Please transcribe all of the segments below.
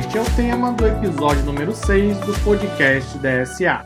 Este é o tema do episódio número 6 do podcast DSA.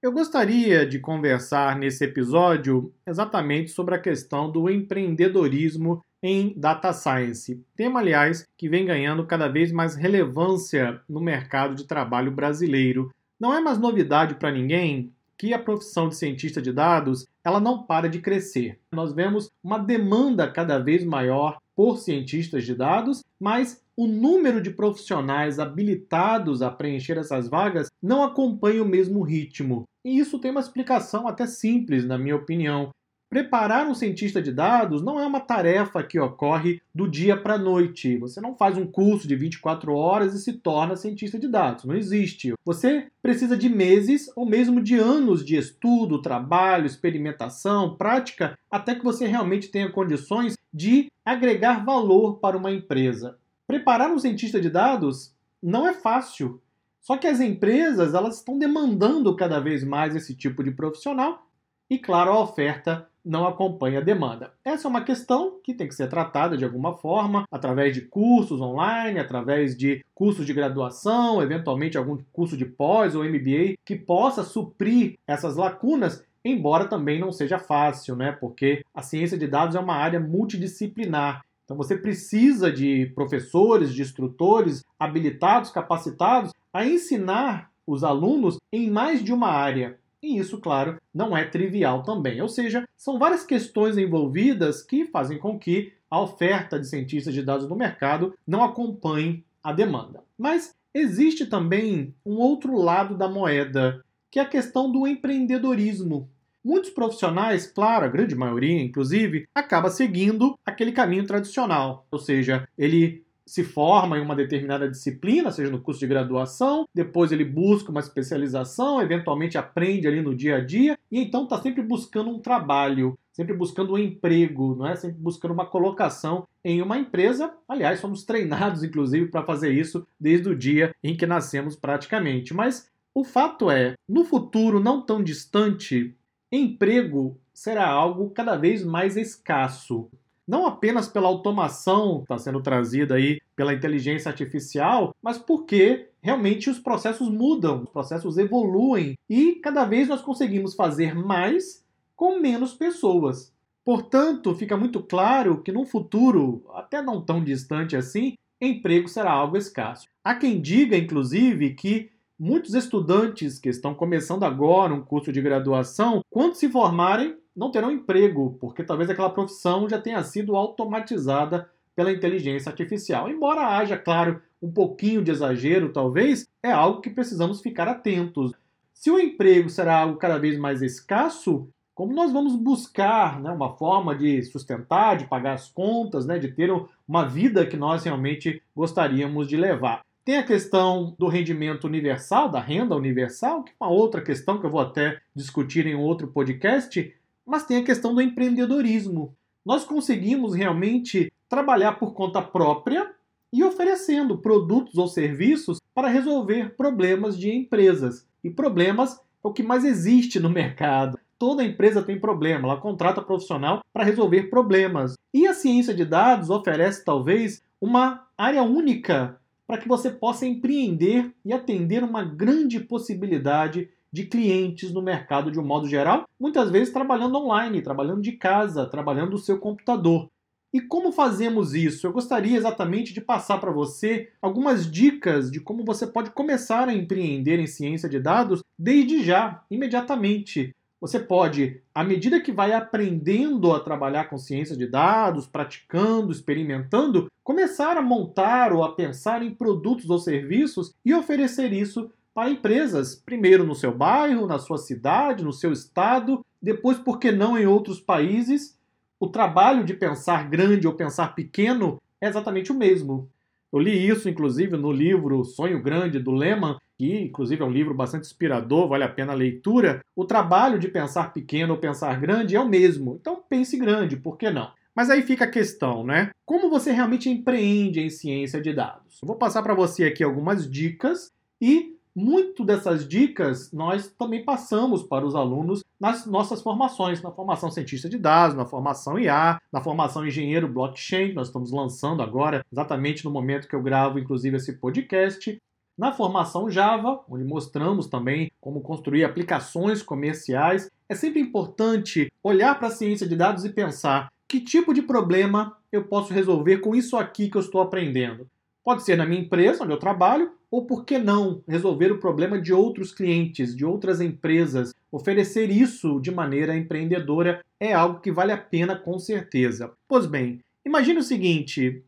Eu gostaria de conversar nesse episódio exatamente sobre a questão do empreendedorismo em data science, tema, aliás, que vem ganhando cada vez mais relevância no mercado de trabalho brasileiro. Não é mais novidade para ninguém que a profissão de cientista de dados ela não para de crescer. Nós vemos uma demanda cada vez maior por cientistas de dados, mas o número de profissionais habilitados a preencher essas vagas não acompanha o mesmo ritmo. E isso tem uma explicação até simples, na minha opinião. Preparar um cientista de dados não é uma tarefa que ocorre do dia para a noite. Você não faz um curso de 24 horas e se torna cientista de dados. Não existe. Você precisa de meses ou mesmo de anos de estudo, trabalho, experimentação, prática, até que você realmente tenha condições de agregar valor para uma empresa. Preparar um cientista de dados não é fácil. Só que as empresas elas estão demandando cada vez mais esse tipo de profissional e, claro, a oferta não acompanha a demanda. Essa é uma questão que tem que ser tratada de alguma forma, através de cursos online, através de cursos de graduação, eventualmente algum curso de pós ou MBA que possa suprir essas lacunas, embora também não seja fácil, né? Porque a ciência de dados é uma área multidisciplinar. Então você precisa de professores, de instrutores habilitados, capacitados a ensinar os alunos em mais de uma área. E isso, claro, não é trivial também. Ou seja, são várias questões envolvidas que fazem com que a oferta de cientistas de dados no mercado não acompanhe a demanda. Mas existe também um outro lado da moeda, que é a questão do empreendedorismo. Muitos profissionais, claro, a grande maioria, inclusive, acaba seguindo aquele caminho tradicional, ou seja, ele se forma em uma determinada disciplina, seja no curso de graduação, depois ele busca uma especialização, eventualmente aprende ali no dia a dia, e então está sempre buscando um trabalho, sempre buscando um emprego, não é? Sempre buscando uma colocação em uma empresa. Aliás, somos treinados, inclusive, para fazer isso desde o dia em que nascemos praticamente. Mas o fato é, no futuro não tão distante, emprego será algo cada vez mais escasso não apenas pela automação que está sendo trazida aí pela inteligência artificial, mas porque realmente os processos mudam, os processos evoluem e cada vez nós conseguimos fazer mais com menos pessoas. Portanto, fica muito claro que no futuro, até não tão distante assim, emprego será algo escasso. Há quem diga, inclusive, que muitos estudantes que estão começando agora um curso de graduação, quando se formarem, não terão emprego, porque talvez aquela profissão já tenha sido automatizada pela inteligência artificial. Embora haja, claro, um pouquinho de exagero, talvez, é algo que precisamos ficar atentos. Se o emprego será algo cada vez mais escasso, como nós vamos buscar né, uma forma de sustentar, de pagar as contas, né, de ter uma vida que nós realmente gostaríamos de levar? Tem a questão do rendimento universal, da renda universal, que é uma outra questão que eu vou até discutir em outro podcast, mas tem a questão do empreendedorismo. Nós conseguimos realmente trabalhar por conta própria e oferecendo produtos ou serviços para resolver problemas de empresas. E problemas é o que mais existe no mercado. Toda empresa tem problema, ela contrata profissional para resolver problemas. E a ciência de dados oferece talvez uma área única para que você possa empreender e atender uma grande possibilidade de clientes no mercado de um modo geral, muitas vezes trabalhando online, trabalhando de casa, trabalhando do seu computador. E como fazemos isso? Eu gostaria exatamente de passar para você algumas dicas de como você pode começar a empreender em ciência de dados desde já, imediatamente. Você pode, à medida que vai aprendendo a trabalhar com ciência de dados, praticando, experimentando, começar a montar ou a pensar em produtos ou serviços e oferecer isso para empresas, primeiro no seu bairro, na sua cidade, no seu estado, depois, por que não, em outros países. O trabalho de pensar grande ou pensar pequeno é exatamente o mesmo. Eu li isso, inclusive, no livro Sonho Grande, do Lehman, que, inclusive, é um livro bastante inspirador, vale a pena a leitura. O trabalho de pensar pequeno ou pensar grande é o mesmo. Então, pense grande, por que não? Mas aí fica a questão, né? Como você realmente empreende em ciência de dados? Eu vou passar para você aqui algumas dicas e muito dessas dicas nós também passamos para os alunos nas nossas formações, na formação cientista de dados, na formação IA, na formação engenheiro blockchain, que nós estamos lançando agora, exatamente no momento que eu gravo, inclusive, esse podcast. Na formação Java, onde mostramos também como construir aplicações comerciais, é sempre importante olhar para a ciência de dados e pensar que tipo de problema eu posso resolver com isso aqui que eu estou aprendendo. Pode ser na minha empresa, onde eu trabalho, ou por que não resolver o problema de outros clientes, de outras empresas? Oferecer isso de maneira empreendedora é algo que vale a pena com certeza. Pois bem, imagine o seguinte: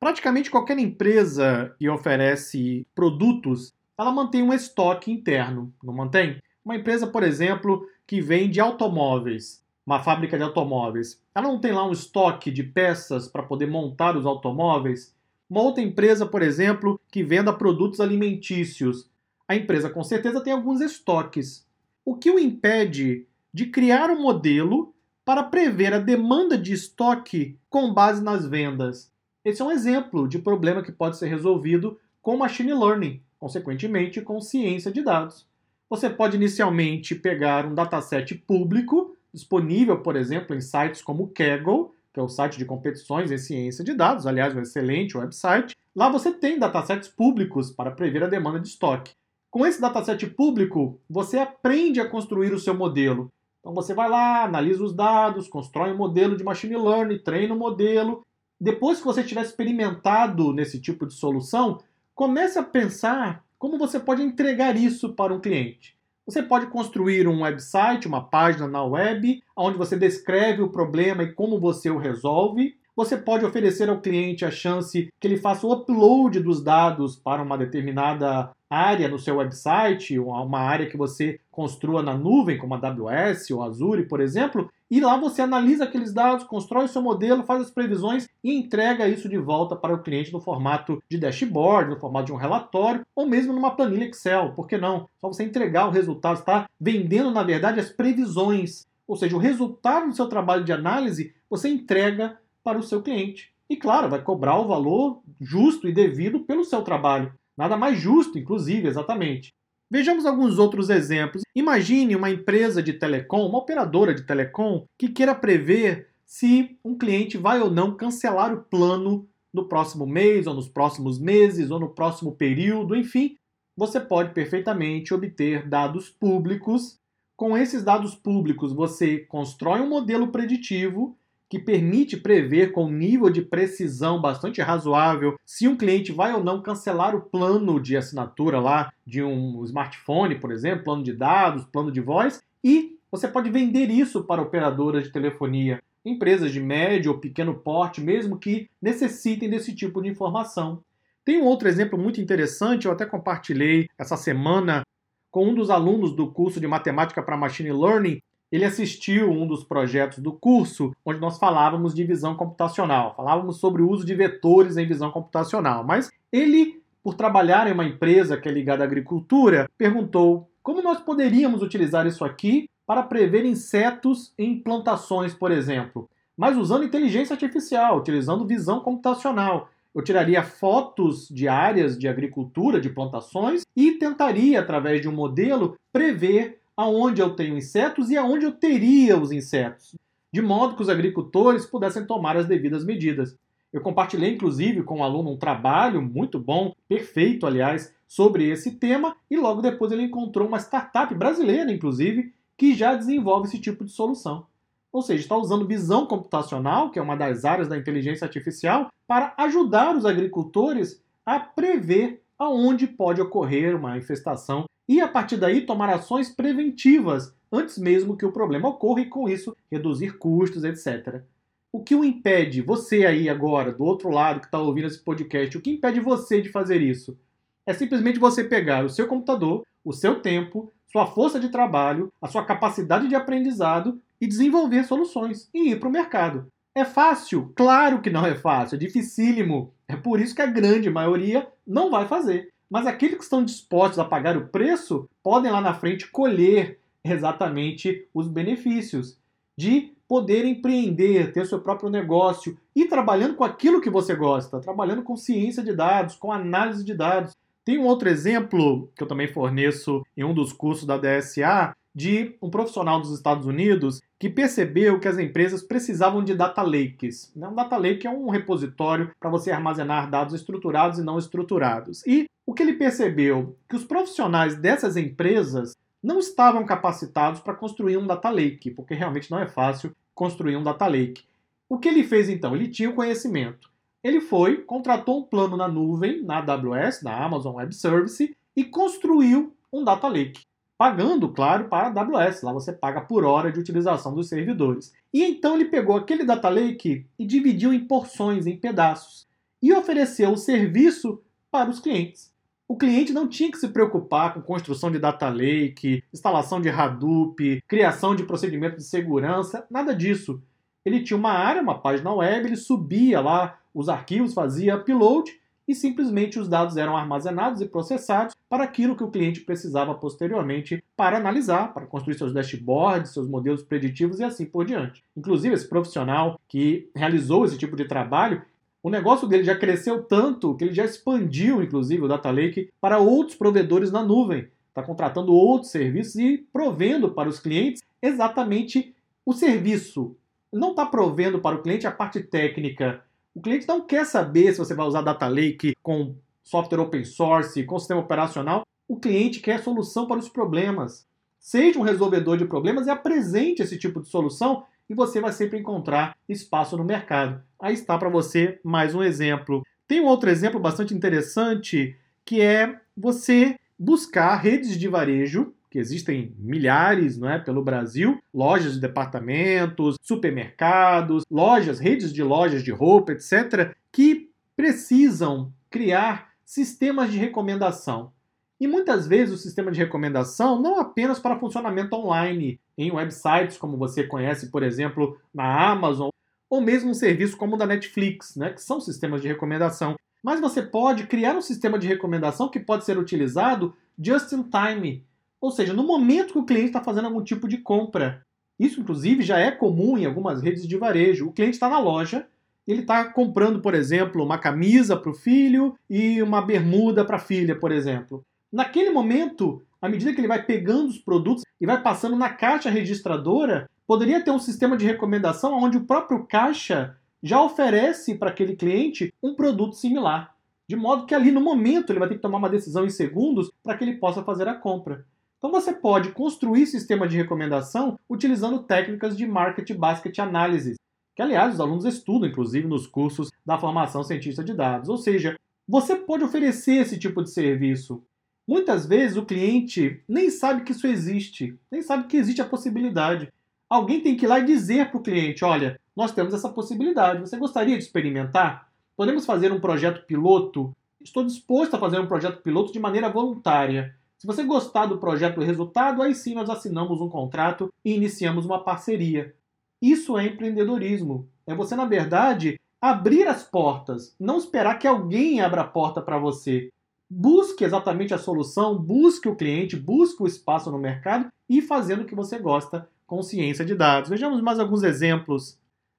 praticamente qualquer empresa que oferece produtos, ela mantém um estoque interno, não mantém? Uma empresa, por exemplo, que vende automóveis, uma fábrica de automóveis, ela não tem lá um estoque de peças para poder montar os automóveis? Uma outra empresa, por exemplo, que venda produtos alimentícios. A empresa com certeza tem alguns estoques. O que o impede de criar um modelo para prever a demanda de estoque com base nas vendas? Esse é um exemplo de problema que pode ser resolvido com machine learning, consequentemente com ciência de dados. Você pode inicialmente pegar um dataset público, disponível, por exemplo, em sites como Kaggle, que é o site de competições em ciência de dados, aliás, um excelente website. Lá você tem datasets públicos para prever a demanda de estoque. Com esse dataset público, você aprende a construir o seu modelo. Então você vai lá, analisa os dados, constrói um modelo de machine learning, treina o um modelo. Depois que você tiver experimentado nesse tipo de solução, comece a pensar como você pode entregar isso para um cliente. Você pode construir um website, uma página na web, onde você descreve o problema e como você o resolve. Você pode oferecer ao cliente a chance que ele faça o upload dos dados para uma determinada área no seu website, uma área que você construa na nuvem, como a AWS ou Azure, por exemplo, e lá você analisa aqueles dados, constrói o seu modelo, faz as previsões e entrega isso de volta para o cliente no formato de dashboard, no formato de um relatório ou mesmo numa planilha Excel. Por que não? Só você entregar o resultado, está vendendo, na verdade, as previsões. Ou seja, o resultado do seu trabalho de análise você entrega para o seu cliente. E claro, vai cobrar o valor justo e devido pelo seu trabalho. Nada mais justo, inclusive, exatamente. Vejamos alguns outros exemplos. Imagine uma empresa de telecom, uma operadora de telecom, que queira prever se um cliente vai ou não cancelar o plano no próximo mês, ou nos próximos meses, ou no próximo período, enfim. Você pode perfeitamente obter dados públicos. Com esses dados públicos, você constrói um modelo preditivo que permite prever com um nível de precisão bastante razoável se um cliente vai ou não cancelar o plano de assinatura lá de um smartphone, por exemplo, plano de dados, plano de voz, e você pode vender isso para operadoras de telefonia, empresas de médio ou pequeno porte, mesmo que necessitem desse tipo de informação. Tem um outro exemplo muito interessante, eu até compartilhei essa semana com um dos alunos do curso de matemática para machine learning, ele assistiu um dos projetos do curso onde nós falávamos de visão computacional, falávamos sobre o uso de vetores em visão computacional, mas ele, por trabalhar em uma empresa que é ligada à agricultura, perguntou como nós poderíamos utilizar isso aqui para prever insetos em plantações, por exemplo, mas usando inteligência artificial, utilizando visão computacional. Eu tiraria fotos de áreas de agricultura, de plantações, e tentaria, através de um modelo, prever aonde eu tenho insetos e aonde eu teria os insetos, de modo que os agricultores pudessem tomar as devidas medidas. Eu compartilhei, inclusive, com o um aluno um trabalho muito bom, perfeito, aliás, sobre esse tema, e logo depois ele encontrou uma startup brasileira, inclusive, que já desenvolve esse tipo de solução. Ou seja, está usando visão computacional, que é uma das áreas da inteligência artificial, para ajudar os agricultores a prever aonde pode ocorrer uma infestação e a partir daí tomar ações preventivas antes mesmo que o problema ocorra e com isso reduzir custos, etc. O que o impede, você aí agora, do outro lado que está ouvindo esse podcast, o que impede você de fazer isso? É simplesmente você pegar o seu computador, o seu tempo, sua força de trabalho, a sua capacidade de aprendizado e desenvolver soluções e ir para o mercado. É fácil? Claro que não é fácil, é dificílimo. É por isso que a grande maioria não vai fazer. Mas aqueles que estão dispostos a pagar o preço podem lá na frente colher exatamente os benefícios de poder empreender, ter seu próprio negócio e trabalhando com aquilo que você gosta, trabalhando com ciência de dados, com análise de dados, Tem um outro exemplo que eu também forneço em um dos cursos da DSA de um profissional dos Estados Unidos que percebeu que as empresas precisavam de data lakes. Um data lake é um repositório para você armazenar dados estruturados e não estruturados. E o que ele percebeu? Que os profissionais dessas empresas não estavam capacitados para construir um data lake, porque realmente não é fácil construir um data lake. O que ele fez então? Ele tinha o conhecimento. Ele foi, contratou um plano na nuvem, na AWS, na Amazon Web Service, e construiu um data lake pagando, claro, para a AWS. Lá você paga por hora de utilização dos servidores. E então ele pegou aquele data lake e dividiu em porções, em pedaços, e ofereceu o serviço para os clientes. O cliente não tinha que se preocupar com construção de data lake, instalação de Hadoop, criação de procedimento de segurança, nada disso. Ele tinha uma área, uma página web, ele subia lá os arquivos, fazia upload e simplesmente os dados eram armazenados e processados para aquilo que o cliente precisava posteriormente para analisar, para construir seus dashboards, seus modelos preditivos e assim por diante. Inclusive, esse profissional que realizou esse tipo de trabalho, o negócio dele já cresceu tanto que ele já expandiu, inclusive, o Data Lake para outros provedores na nuvem. Está contratando outros serviços e provendo para os clientes exatamente o serviço. Não está provendo para o cliente a parte técnica o cliente não quer saber se você vai usar Data Lake com software open source, com sistema operacional. O cliente quer solução para os problemas. Seja um resolvedor de problemas e apresente esse tipo de solução e você vai sempre encontrar espaço no mercado. Aí está para você mais um exemplo. Tem um outro exemplo bastante interessante que é você buscar redes de varejo que existem milhares não é, pelo Brasil, lojas de departamentos, supermercados, lojas, redes de lojas de roupa, etc., que precisam criar sistemas de recomendação. E muitas vezes o sistema de recomendação não apenas para funcionamento online, em websites como você conhece, por exemplo, na Amazon, ou mesmo um serviço como o da Netflix, né, que são sistemas de recomendação. Mas você pode criar um sistema de recomendação que pode ser utilizado just in time, ou seja, no momento que o cliente está fazendo algum tipo de compra. Isso, inclusive, já é comum em algumas redes de varejo. O cliente está na loja, ele está comprando, por exemplo, uma camisa para o filho e uma bermuda para a filha, por exemplo. Naquele momento, à medida que ele vai pegando os produtos e vai passando na caixa registradora, poderia ter um sistema de recomendação onde o próprio caixa já oferece para aquele cliente um produto similar. De modo que ali no momento ele vai ter que tomar uma decisão em segundos para que ele possa fazer a compra. Então você pode construir sistema de recomendação utilizando técnicas de Market Basket Analysis, que aliás os alunos estudam inclusive nos cursos da formação cientista de dados. Ou seja, você pode oferecer esse tipo de serviço. Muitas vezes o cliente nem sabe que isso existe, nem sabe que existe a possibilidade. Alguém tem que ir lá e dizer para o cliente: olha, nós temos essa possibilidade, você gostaria de experimentar? Podemos fazer um projeto piloto? Estou disposto a fazer um projeto piloto de maneira voluntária. Se você gostar do projeto do resultado, aí sim nós assinamos um contrato e iniciamos uma parceria. Isso é empreendedorismo. É você, na verdade, abrir as portas, não esperar que alguém abra a porta para você. Busque exatamente a solução, busque o cliente, busque o espaço no mercado e fazendo o que você gosta com ciência de dados. Vejamos mais alguns exemplos.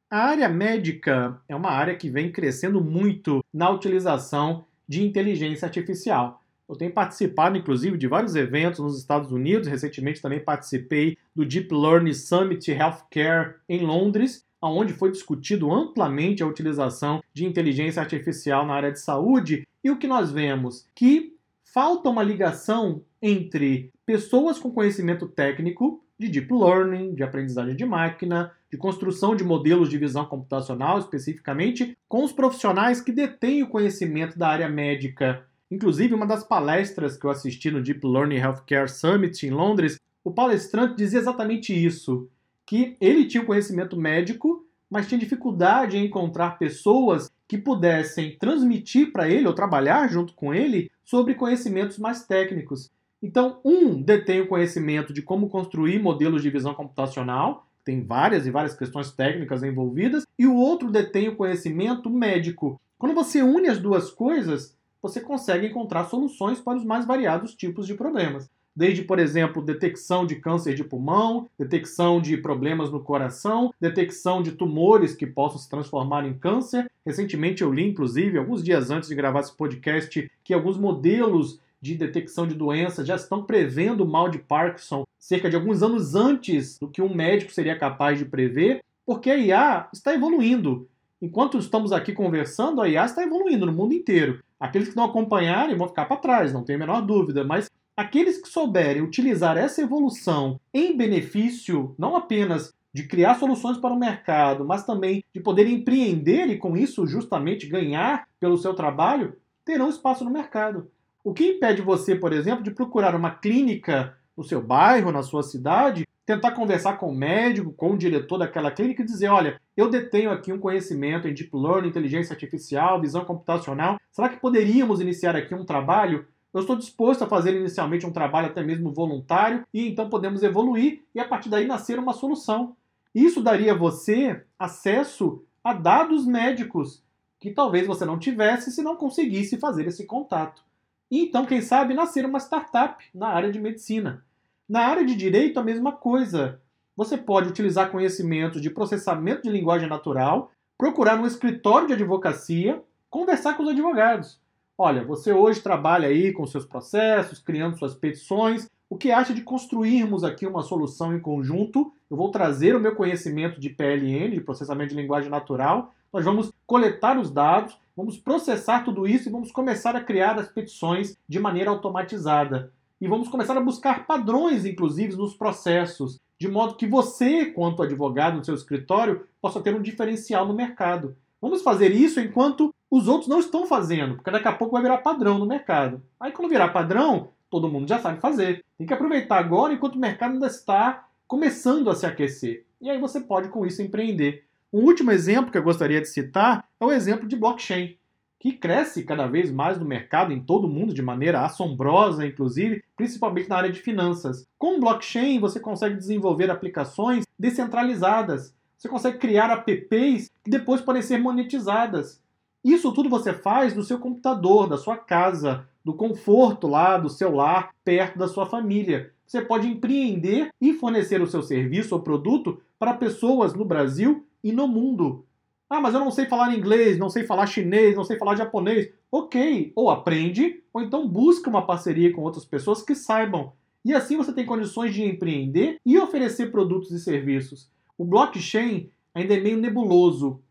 A área médica é uma área que vem crescendo muito na utilização de inteligência artificial. Eu tenho participado, inclusive, de vários eventos nos Estados Unidos. Recentemente também participei do Deep Learning Summit Healthcare em Londres, onde foi discutido amplamente a utilização de inteligência artificial na área de saúde. E o que nós vemos? Que falta uma ligação entre pessoas com conhecimento técnico de deep learning, de aprendizagem de máquina, de construção de modelos de visão computacional especificamente, com os profissionais que detêm o conhecimento da área médica Inclusive, uma das palestras que eu assisti no Deep Learning Healthcare Summit em Londres, o palestrante dizia exatamente isso: que ele tinha o conhecimento médico, mas tinha dificuldade em encontrar pessoas que pudessem transmitir para ele ou trabalhar junto com ele sobre conhecimentos mais técnicos. Então, um detém o conhecimento de como construir modelos de visão computacional, tem várias e várias questões técnicas envolvidas, e o outro detém o conhecimento médico. Quando você une as duas coisas, você consegue encontrar soluções para os mais variados tipos de problemas. Desde, por exemplo, detecção de câncer de pulmão, detecção de problemas no coração, detecção de tumores que possam se transformar em câncer. Recentemente eu li, inclusive, alguns dias antes de gravar esse podcast, que alguns modelos de detecção de doenças já estão prevendo o mal de Parkinson cerca de alguns anos antes do que um médico seria capaz de prever, porque a IA está evoluindo. Enquanto estamos aqui conversando, a IA está evoluindo no mundo inteiro. Aqueles que não acompanharem vão ficar para trás, não tem a menor dúvida, mas aqueles que souberem utilizar essa evolução em benefício não apenas de criar soluções para o mercado, mas também de poder empreender e com isso justamente ganhar pelo seu trabalho, terão espaço no mercado. O que impede você, por exemplo, de procurar uma clínica no seu bairro, na sua cidade, tentar conversar com o médico, com o diretor daquela clínica e dizer: olha, eu detenho aqui um conhecimento em deep learning, inteligência artificial, visão computacional. Será que poderíamos iniciar aqui um trabalho? Eu estou disposto a fazer inicialmente um trabalho até mesmo voluntário e então podemos evoluir e a partir daí nascer uma solução. Isso daria a você acesso a dados médicos que talvez você não tivesse se não conseguisse fazer esse contato. E então, quem sabe, nascer uma startup na área de medicina. Na área de direito, a mesma coisa. Você pode utilizar conhecimentos de processamento de linguagem natural, procurar um escritório de advocacia, conversar com os advogados. Olha, você hoje trabalha aí com seus processos, criando suas petições. O que acha de construirmos aqui uma solução em conjunto? Eu vou trazer o meu conhecimento de PLN, de processamento de linguagem natural. Nós vamos coletar os dados, vamos processar tudo isso e vamos começar a criar as petições de maneira automatizada e vamos começar a buscar padrões, inclusive, nos processos, de modo que você, quanto advogado no seu escritório, possa ter um diferencial no mercado. Vamos fazer isso enquanto os outros não estão fazendo, porque daqui a pouco vai virar padrão no mercado. Aí, quando virar padrão, todo mundo já sabe fazer. Tem que aproveitar agora enquanto o mercado ainda está começando a se aquecer. E aí você pode, com isso, empreender. Um último exemplo que eu gostaria de citar é o exemplo de blockchain que cresce cada vez mais no mercado, em todo o mundo, de maneira assombrosa, inclusive, principalmente na área de finanças. Com blockchain, você consegue desenvolver aplicações descentralizadas. Você consegue criar apps que depois podem ser monetizadas. Isso tudo você faz no seu computador, da sua casa, do conforto lá do seu lar, perto da sua família. Você pode empreender e fornecer o seu serviço ou produto para pessoas no Brasil e no mundo. Ah, mas eu não sei falar inglês, não sei falar chinês, não sei falar japonês. Ok, ou aprende, ou então busca uma parceria com outras pessoas que saibam. E assim você tem condições de empreender e oferecer produtos e serviços. O blockchain ainda é meio nebuloso.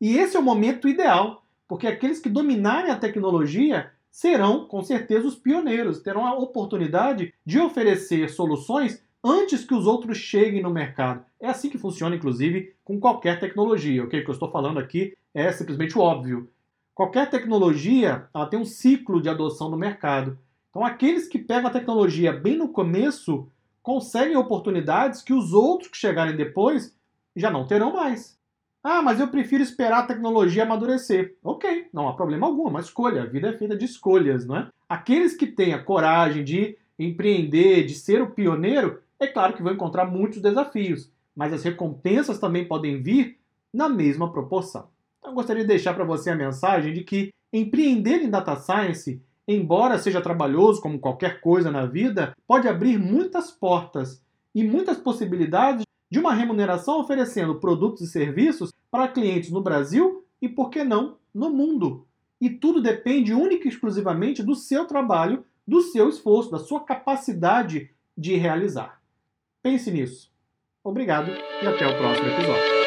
E esse é o momento ideal, porque aqueles que dominarem a tecnologia serão, com certeza, os pioneiros, terão a oportunidade de oferecer soluções antes que os outros cheguem no mercado. É assim que funciona, inclusive, com qualquer tecnologia. O que eu estou falando aqui é simplesmente óbvio. Qualquer tecnologia ela tem um ciclo de adoção no mercado. Então, aqueles que pegam a tecnologia bem no começo conseguem oportunidades que os outros que chegarem depois já não terão mais. Ah, mas eu prefiro esperar a tecnologia amadurecer. Ok, não há problema algum, é uma escolha. A vida é feita de escolhas, não é? Aqueles que têm a coragem de empreender, de ser o pioneiro, é claro que vão encontrar muitos desafios, mas as recompensas também podem vir na mesma proporção. Então, eu gostaria de deixar para você a mensagem de que empreender em data science, embora seja trabalhoso como qualquer coisa na vida, pode abrir muitas portas e muitas possibilidades de uma remuneração oferecendo produtos e serviços para clientes no Brasil e, por que não, no mundo. E tudo depende única e exclusivamente do seu trabalho, do seu esforço, da sua capacidade de realizar. Pense nisso. Obrigado e até o próximo episódio.